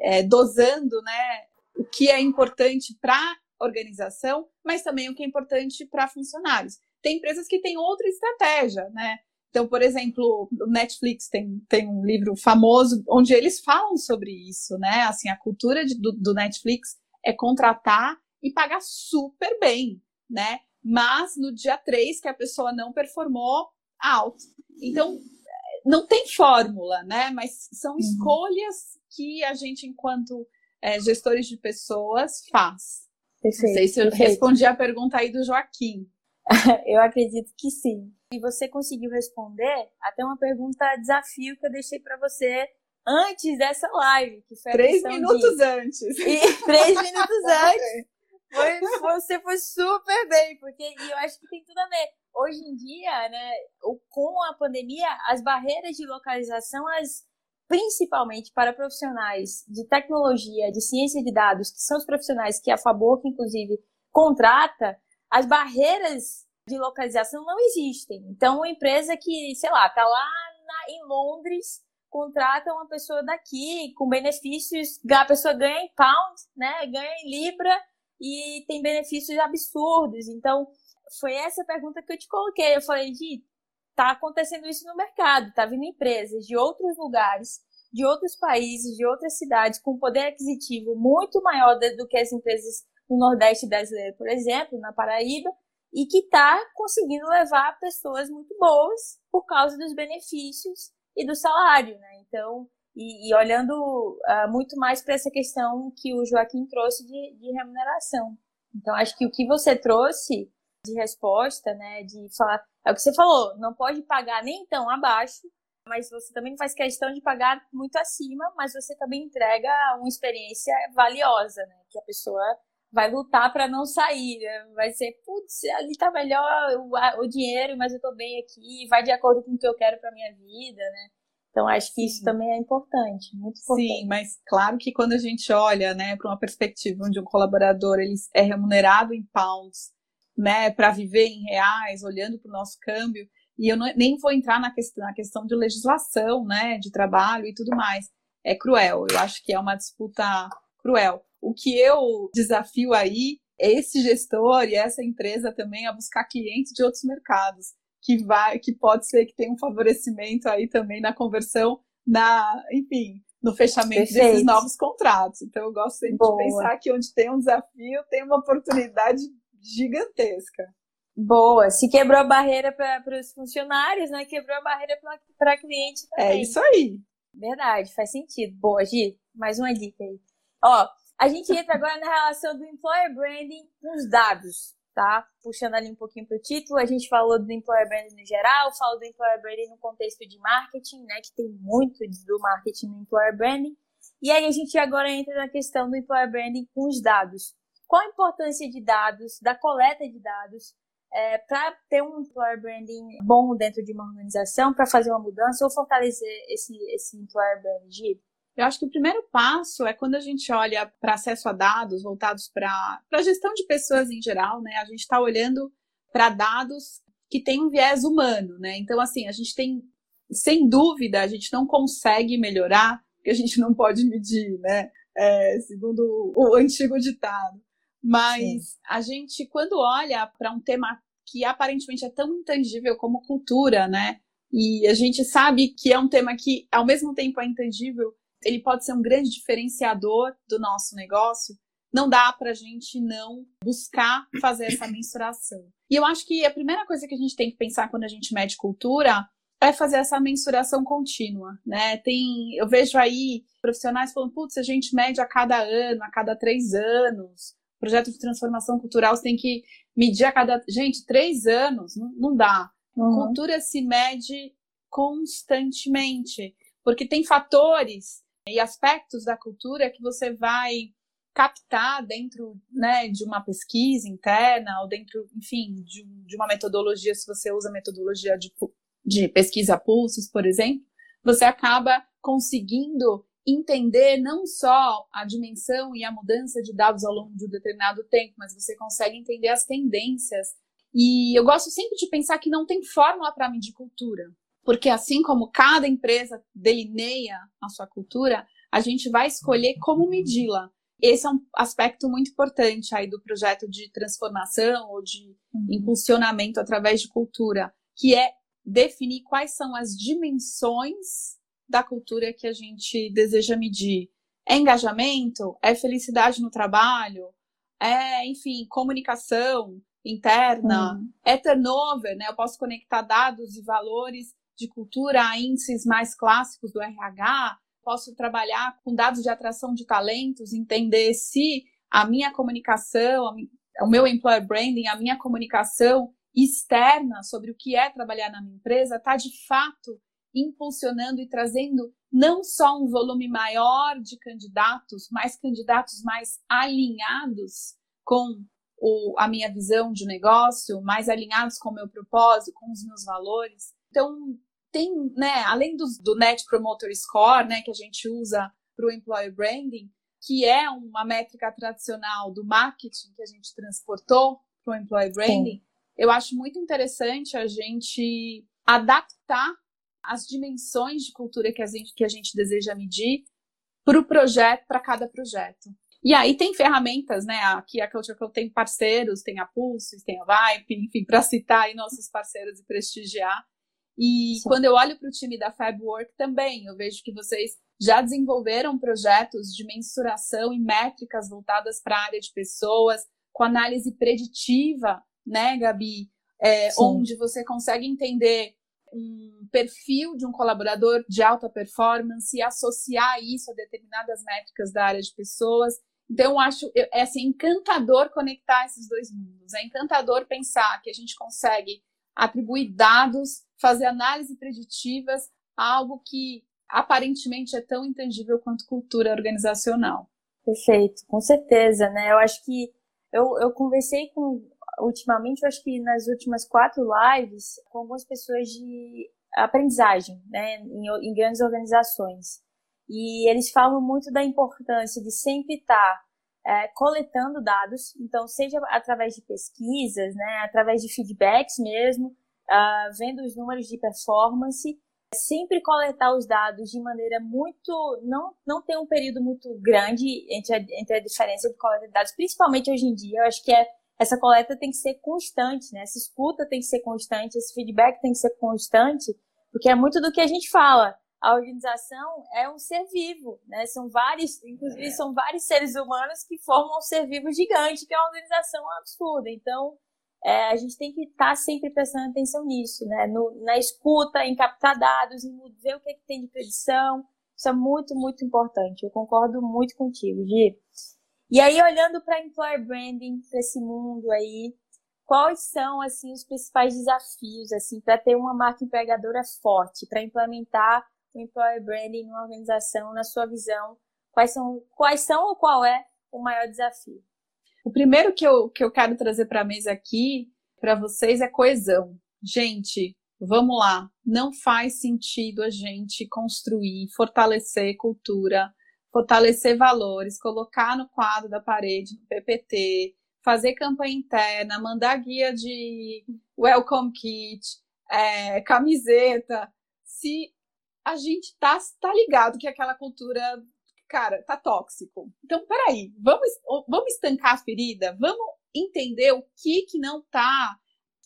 é, dosando, né, o que é importante para organização, mas também o que é importante para funcionários. Tem empresas que têm outra estratégia, né? Então, por exemplo, o Netflix tem, tem um livro famoso onde eles falam sobre isso, né? Assim, a cultura de, do, do Netflix é contratar e pagar super bem, né? Mas no dia 3 que a pessoa não performou, alto. Então, não tem fórmula, né? Mas são uhum. escolhas que a gente, enquanto é, gestores de pessoas, faz. Perfeito. Não sei se eu perfeito. respondi a pergunta aí do Joaquim. eu acredito que sim. E você conseguiu responder até uma pergunta desafio que eu deixei para você antes dessa live, que foi três minutos de... antes. E, três minutos antes. Foi, você foi super bem, porque e eu acho que tem tudo a ver. Hoje em dia, né, com a pandemia, as barreiras de localização, as principalmente para profissionais de tecnologia, de ciência de dados, que são os profissionais que a Fabor, inclusive, contrata, as barreiras de localização não existem. Então, uma empresa que, sei lá, está lá na, em Londres, contrata uma pessoa daqui com benefícios, a pessoa ganha em pound, né, ganha em libra e tem benefícios absurdos. Então, foi essa pergunta que eu te coloquei. Eu falei, Gi, tá acontecendo isso no mercado, tá vindo empresas de outros lugares, de outros países, de outras cidades, com poder aquisitivo muito maior do que as empresas no Nordeste brasileiro, por exemplo, na Paraíba, e que está conseguindo levar pessoas muito boas por causa dos benefícios e do salário, né? Então, e, e olhando uh, muito mais para essa questão que o Joaquim trouxe de, de remuneração. Então, acho que o que você trouxe de resposta, né, de falar, é o que você falou, não pode pagar nem tão abaixo, mas você também faz questão de pagar muito acima, mas você também entrega uma experiência valiosa, né, que a pessoa vai lutar para não sair, né? vai ser, putz, ali tá melhor o, o, dinheiro, mas eu tô bem aqui, vai de acordo com o que eu quero para minha vida, né? Então acho que Sim. isso também é importante, muito importante. Sim, mas claro que quando a gente olha, né, para uma perspectiva onde um colaborador ele é remunerado em pounds, né, para viver em reais, olhando para o nosso câmbio, e eu não, nem vou entrar na questão, na questão de legislação, né, de trabalho e tudo mais. É cruel, eu acho que é uma disputa cruel. O que eu desafio aí é esse gestor e essa empresa também a buscar clientes de outros mercados, que vai, que pode ser que tenha um favorecimento aí também na conversão, na, enfim, no fechamento Perfeito. desses novos contratos. Então eu gosto sempre Boa. de pensar que onde tem um desafio, tem uma oportunidade gigantesca. Boa. Se quebrou a barreira para os funcionários, né? Quebrou a barreira para cliente é também. É isso aí. Verdade, faz sentido. Boa, Gi, mais uma dica aí. Ó, a gente entra agora na relação do employer branding com os dados, tá? Puxando ali um pouquinho para o título, a gente falou do employer branding no geral, falou do employer branding no contexto de marketing, né? Que tem muito do marketing no employer branding. E aí a gente agora entra na questão do employer branding com os dados. Qual a importância de dados, da coleta de dados, é, para ter um employer branding bom dentro de uma organização, para fazer uma mudança ou fortalecer esse, esse employer branding? Eu acho que o primeiro passo é quando a gente olha para acesso a dados voltados para a gestão de pessoas em geral, né? A gente está olhando para dados que têm um viés humano, né? Então, assim, a gente tem, sem dúvida, a gente não consegue melhorar, porque a gente não pode medir, né? É, segundo o antigo ditado. Mas Sim. a gente, quando olha para um tema que aparentemente é tão intangível como cultura, né? E a gente sabe que é um tema que, ao mesmo tempo, é intangível, ele pode ser um grande diferenciador do nosso negócio. não dá para a gente não buscar fazer essa mensuração. E eu acho que a primeira coisa que a gente tem que pensar quando a gente mede cultura é fazer essa mensuração contínua, né? Tem, eu vejo aí profissionais falando, putz, a gente mede a cada ano, a cada três anos. Projeto de transformação cultural você tem que medir a cada. Gente, três anos, não, não dá. Uhum. Cultura se mede constantemente, porque tem fatores e aspectos da cultura que você vai captar dentro né, de uma pesquisa interna ou dentro, enfim, de, de uma metodologia, se você usa metodologia de de pesquisa pulsos, por exemplo, você acaba conseguindo entender não só a dimensão e a mudança de dados ao longo de um determinado tempo, mas você consegue entender as tendências. E eu gosto sempre de pensar que não tem fórmula para medir cultura, porque assim como cada empresa delineia a sua cultura, a gente vai escolher como medi-la. Esse é um aspecto muito importante aí do projeto de transformação ou de uhum. impulsionamento através de cultura, que é definir quais são as dimensões da cultura que a gente deseja medir. É engajamento? É felicidade no trabalho? É, enfim, comunicação interna? Uhum. É turnover, né? Eu posso conectar dados e valores de cultura a índices mais clássicos do RH. Posso trabalhar com dados de atração de talentos, entender se a minha comunicação, o meu employer branding, a minha comunicação externa sobre o que é trabalhar na minha empresa está de fato impulsionando e trazendo não só um volume maior de candidatos, mas candidatos mais alinhados com o, a minha visão de negócio, mais alinhados com o meu propósito, com os meus valores. Então, tem, né, além do, do Net Promoter Score, né, que a gente usa para o Employer Branding, que é uma métrica tradicional do marketing que a gente transportou para o Employer Branding, Sim eu acho muito interessante a gente adaptar as dimensões de cultura que a gente, que a gente deseja medir para o projeto, para cada projeto. E aí tem ferramentas, né? Aqui a Culture Club tem parceiros, tem a Pulse, tem a Vibe, enfim, para citar aí nossos parceiros e prestigiar. E Sim. quando eu olho para o time da Fabwork também, eu vejo que vocês já desenvolveram projetos de mensuração e métricas voltadas para a área de pessoas, com análise preditiva né, Gabi? É, onde você consegue entender um perfil de um colaborador de alta performance e associar isso a determinadas métricas da área de pessoas. Então, eu acho é assim, encantador conectar esses dois mundos. É encantador pensar que a gente consegue atribuir dados, fazer análise preditivas, algo que aparentemente é tão intangível quanto cultura organizacional. Perfeito, com certeza, né? Eu acho que eu, eu conversei com ultimamente, eu acho que nas últimas quatro lives, com algumas pessoas de aprendizagem, né, em, em grandes organizações. E eles falam muito da importância de sempre estar é, coletando dados, então, seja através de pesquisas, né, através de feedbacks mesmo, uh, vendo os números de performance, sempre coletar os dados de maneira muito. não, não ter um período muito grande entre a, entre a diferença de coleta de dados, principalmente hoje em dia. Eu acho que é essa coleta tem que ser constante, né? Essa escuta tem que ser constante, esse feedback tem que ser constante, porque é muito do que a gente fala. A organização é um ser vivo, né? São vários, inclusive é. são vários seres humanos que formam um ser vivo gigante, que é uma organização absurda. Então, é, a gente tem que estar tá sempre prestando atenção nisso, né? No, na escuta, em captar dados, em ver o que, é que tem de predição. Isso é muito, muito importante. Eu concordo muito contigo, Gi. E aí, olhando para employer branding, para esse mundo aí, quais são assim os principais desafios assim para ter uma marca empregadora forte, para implementar o employer branding numa organização, na sua visão? Quais são, quais são ou qual é o maior desafio? O primeiro que eu, que eu quero trazer para a mesa aqui, para vocês, é coesão. Gente, vamos lá. Não faz sentido a gente construir, fortalecer cultura fortalecer valores, colocar no quadro da parede, no PPT, fazer campanha interna, mandar guia de welcome kit, é, camiseta, se a gente tá, tá ligado que aquela cultura, cara, tá tóxico. Então, peraí, vamos, vamos estancar a ferida, vamos entender o que que não tá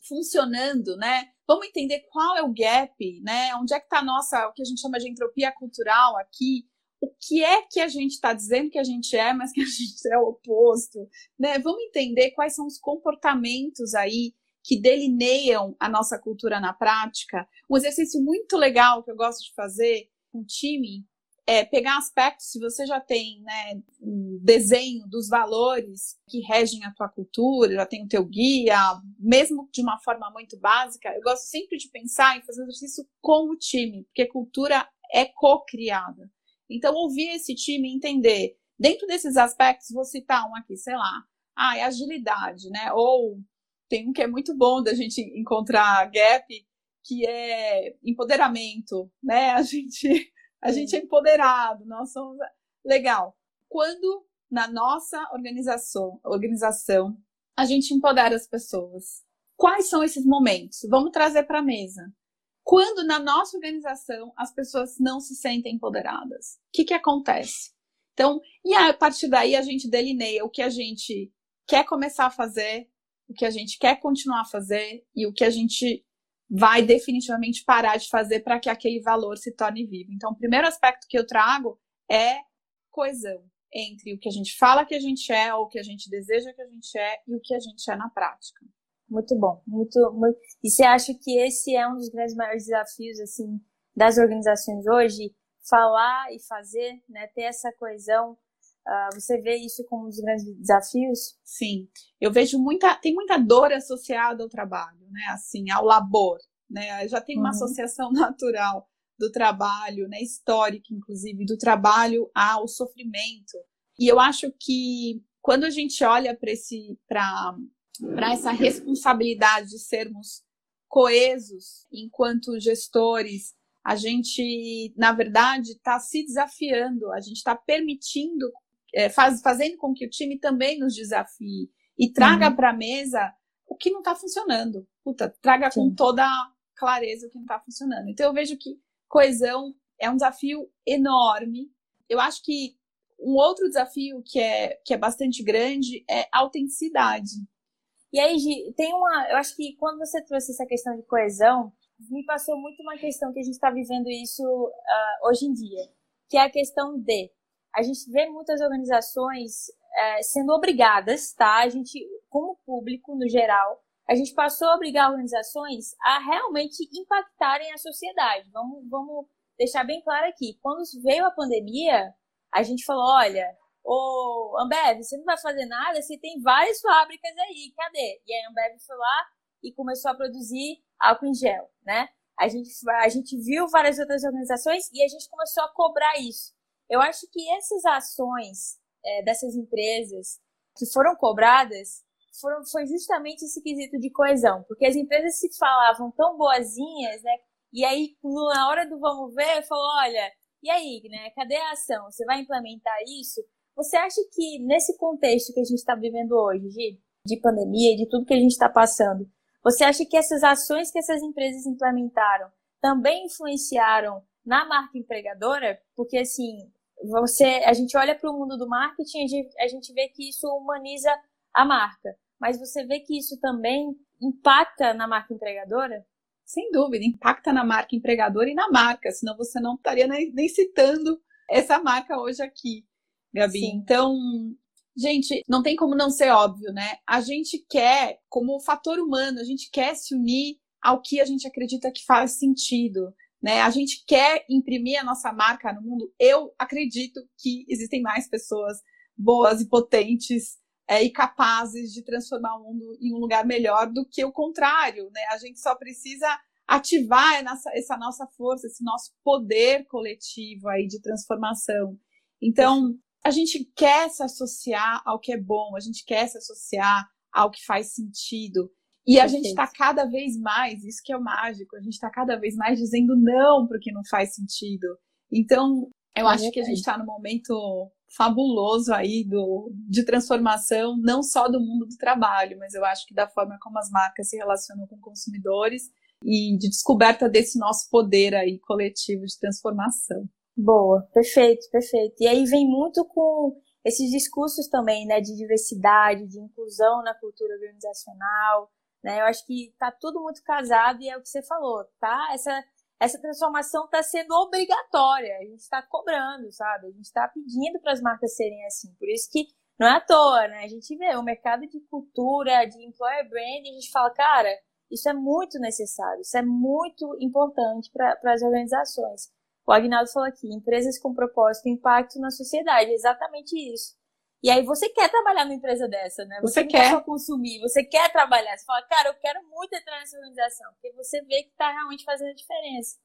funcionando, né? Vamos entender qual é o gap, né? Onde é que tá a nossa, o que a gente chama de entropia cultural aqui, o que é que a gente está dizendo que a gente é, mas que a gente é o oposto, né? Vamos entender quais são os comportamentos aí que delineiam a nossa cultura na prática. Um exercício muito legal que eu gosto de fazer com o time é pegar aspectos, se você já tem né, um desenho dos valores que regem a tua cultura, já tem o teu guia, mesmo de uma forma muito básica, eu gosto sempre de pensar em fazer um exercício com o time, porque cultura é co-criada. Então, ouvir esse time entender, dentro desses aspectos, vou citar um aqui, sei lá, ah, é agilidade, né? Ou tem um que é muito bom da gente encontrar gap, que é empoderamento, né? A gente, a gente é empoderado, nós somos legal. Quando na nossa organização, organização, a gente empodera as pessoas. Quais são esses momentos? Vamos trazer para a mesa. Quando na nossa organização as pessoas não se sentem empoderadas, o que, que acontece? Então, e a partir daí a gente delineia o que a gente quer começar a fazer, o que a gente quer continuar a fazer e o que a gente vai definitivamente parar de fazer para que aquele valor se torne vivo. Então, o primeiro aspecto que eu trago é coesão entre o que a gente fala que a gente é, ou o que a gente deseja que a gente é e o que a gente é na prática. Muito bom, muito, muito. E você acha que esse é um dos grandes maiores desafios assim das organizações hoje, falar e fazer, né, ter essa coesão? Uh, você vê isso como um dos grandes desafios? Sim, eu vejo muita, tem muita dor associada ao trabalho, né, assim, ao labor, né, já tem uma uhum. associação natural do trabalho, né, histórica, inclusive, do trabalho ao sofrimento. E eu acho que quando a gente olha para esse, para para essa responsabilidade de sermos coesos enquanto gestores, a gente, na verdade, está se desafiando, a gente está permitindo, é, faz, fazendo com que o time também nos desafie e traga uhum. para a mesa o que não está funcionando. Puta, traga Sim. com toda clareza o que não está funcionando. Então, eu vejo que coesão é um desafio enorme. Eu acho que um outro desafio que é, que é bastante grande é autenticidade. E aí, Gi, tem uma. Eu acho que quando você trouxe essa questão de coesão, me passou muito uma questão que a gente está vivendo isso uh, hoje em dia, que é a questão de. A gente vê muitas organizações uh, sendo obrigadas, tá? A gente, como público no geral, a gente passou a obrigar organizações a realmente impactarem a sociedade. Vamos, vamos deixar bem claro aqui. Quando veio a pandemia, a gente falou: olha, ô Ambev, você não vai fazer nada, você tem várias fábricas aí, cadê? E a Ambev foi lá e começou a produzir álcool em gel, né? A gente, a gente viu várias outras organizações e a gente começou a cobrar isso. Eu acho que essas ações é, dessas empresas que foram cobradas foram, foi justamente esse quesito de coesão, porque as empresas se falavam tão boazinhas, né? E aí, na hora do vamos ver, falou, olha, e aí, né? Cadê a ação? Você vai implementar isso? Você acha que nesse contexto que a gente está vivendo hoje, de, de pandemia, de tudo que a gente está passando, você acha que essas ações que essas empresas implementaram também influenciaram na marca empregadora? Porque assim, você, a gente olha para o mundo do marketing, a gente, a gente vê que isso humaniza a marca, mas você vê que isso também impacta na marca empregadora? Sem dúvida, impacta na marca empregadora e na marca, senão você não estaria nem, nem citando essa marca hoje aqui. Gabi. Sim. Então, gente, não tem como não ser óbvio, né? A gente quer, como fator humano, a gente quer se unir ao que a gente acredita que faz sentido. Né? A gente quer imprimir a nossa marca no mundo. Eu acredito que existem mais pessoas boas e potentes é, e capazes de transformar o mundo em um lugar melhor do que o contrário. Né? A gente só precisa ativar essa, essa nossa força, esse nosso poder coletivo aí de transformação. Então, a gente quer se associar ao que é bom, a gente quer se associar ao que faz sentido. E a gente está cada vez mais, isso que é o mágico, a gente está cada vez mais dizendo não para o que não faz sentido. Então, eu acho que a gente está no momento fabuloso aí do, de transformação, não só do mundo do trabalho, mas eu acho que da forma como as marcas se relacionam com consumidores e de descoberta desse nosso poder aí coletivo de transformação. Boa, perfeito, perfeito. E aí vem muito com esses discursos também, né, de diversidade, de inclusão na cultura organizacional, né? Eu acho que tá tudo muito casado e é o que você falou, tá? Essa essa transformação está sendo obrigatória. A gente está cobrando, sabe? A gente está pedindo para as marcas serem assim. Por isso que não é à toa, né? A gente vê o mercado de cultura, de employer branding, a gente fala, cara, isso é muito necessário, isso é muito importante para as organizações. O Agnaldo falou aqui, empresas com propósito e impacto na sociedade, é exatamente isso. E aí você quer trabalhar numa empresa dessa, né? Você, você quer. só consumir, você quer trabalhar. Você fala, cara, eu quero muito entrar nessa organização, porque você vê que está realmente fazendo a diferença.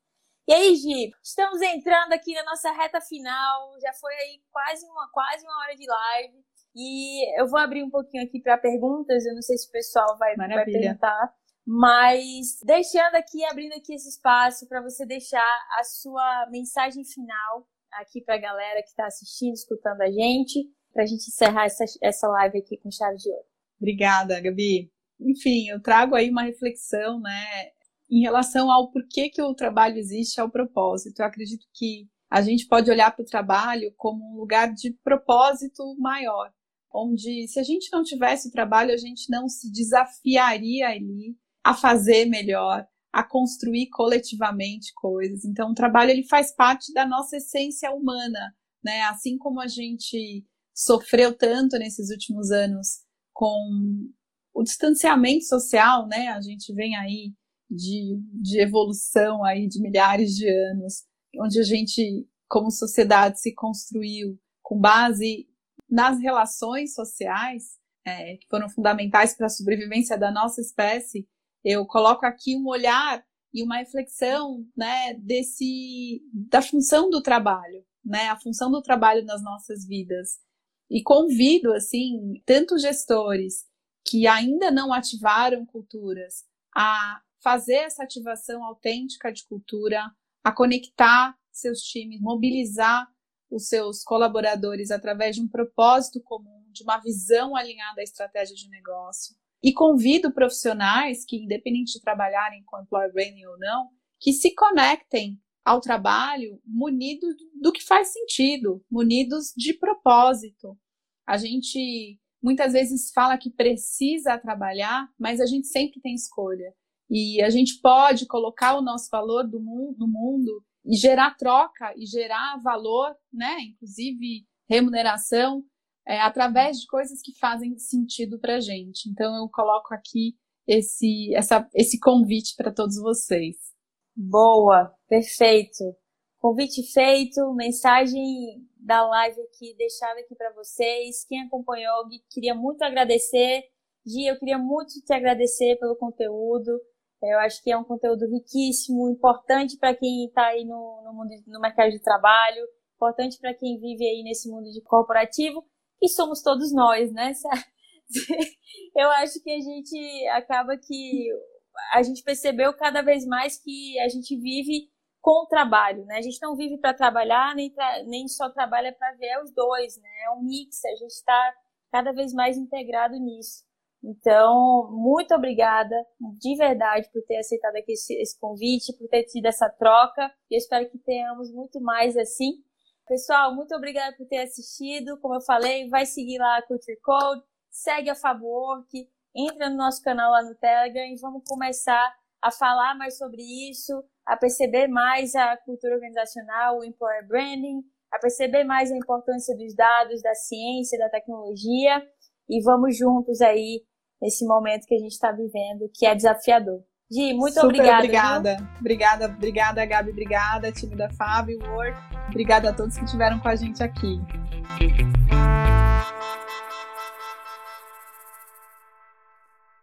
E aí, Gi, estamos entrando aqui na nossa reta final, já foi aí quase uma, quase uma hora de live. E eu vou abrir um pouquinho aqui para perguntas, eu não sei se o pessoal vai, vai perguntar. Mas deixando aqui, abrindo aqui esse espaço para você deixar a sua mensagem final aqui para a galera que está assistindo, escutando a gente, para a gente encerrar essa, essa live aqui com chave de ouro. Obrigada, Gabi. Enfim, eu trago aí uma reflexão, né, em relação ao porquê que o trabalho existe, ao propósito. Eu acredito que a gente pode olhar para o trabalho como um lugar de propósito maior, onde se a gente não tivesse o trabalho, a gente não se desafiaria ali a fazer melhor, a construir coletivamente coisas. Então, o trabalho ele faz parte da nossa essência humana, né? Assim como a gente sofreu tanto nesses últimos anos com o distanciamento social, né? A gente vem aí de, de evolução aí de milhares de anos, onde a gente, como sociedade, se construiu com base nas relações sociais, é, que foram fundamentais para a sobrevivência da nossa espécie, eu coloco aqui um olhar e uma reflexão, né, desse da função do trabalho, né, a função do trabalho nas nossas vidas. E convido assim, tanto gestores que ainda não ativaram culturas a fazer essa ativação autêntica de cultura, a conectar seus times, mobilizar os seus colaboradores através de um propósito comum, de uma visão alinhada à estratégia de negócio, e convido profissionais que, independente de trabalharem com employer branding ou não, que se conectem ao trabalho munidos do que faz sentido, munidos de propósito. A gente muitas vezes fala que precisa trabalhar, mas a gente sempre tem escolha. E a gente pode colocar o nosso valor do mundo, no mundo e gerar troca e gerar valor, né? Inclusive remuneração é, através de coisas que fazem sentido para gente. Então eu coloco aqui esse, essa, esse convite para todos vocês. Boa, perfeito. Convite feito, mensagem da live aqui deixada aqui para vocês. Quem acompanhou, queria muito agradecer. Gi, eu queria muito te agradecer pelo conteúdo. Eu acho que é um conteúdo riquíssimo, importante para quem está aí no, no, mundo, no mercado de trabalho, importante para quem vive aí nesse mundo de corporativo e somos todos nós, né? Eu acho que a gente acaba que a gente percebeu cada vez mais que a gente vive com o trabalho, né? A gente não vive para trabalhar, nem, nem só trabalha para ver os dois, né? É um mix, a gente está cada vez mais integrado nisso. Então, muito obrigada, de verdade, por ter aceitado aqui esse, esse convite, por ter tido essa troca. E eu espero que tenhamos muito mais assim. Pessoal, muito obrigada por ter assistido. Como eu falei, vai seguir lá a Culture Code, segue a Fabwork, entra no nosso canal lá no Telegram e vamos começar a falar mais sobre isso, a perceber mais a cultura organizacional, o employer branding, a perceber mais a importância dos dados, da ciência, da tecnologia e vamos juntos aí nesse momento que a gente está vivendo, que é desafiador. Gi, muito Super obrigada. Obrigada, viu? obrigada, obrigada, Gabi, obrigada, time da Fábio, Word. Obrigada a todos que estiveram com a gente aqui.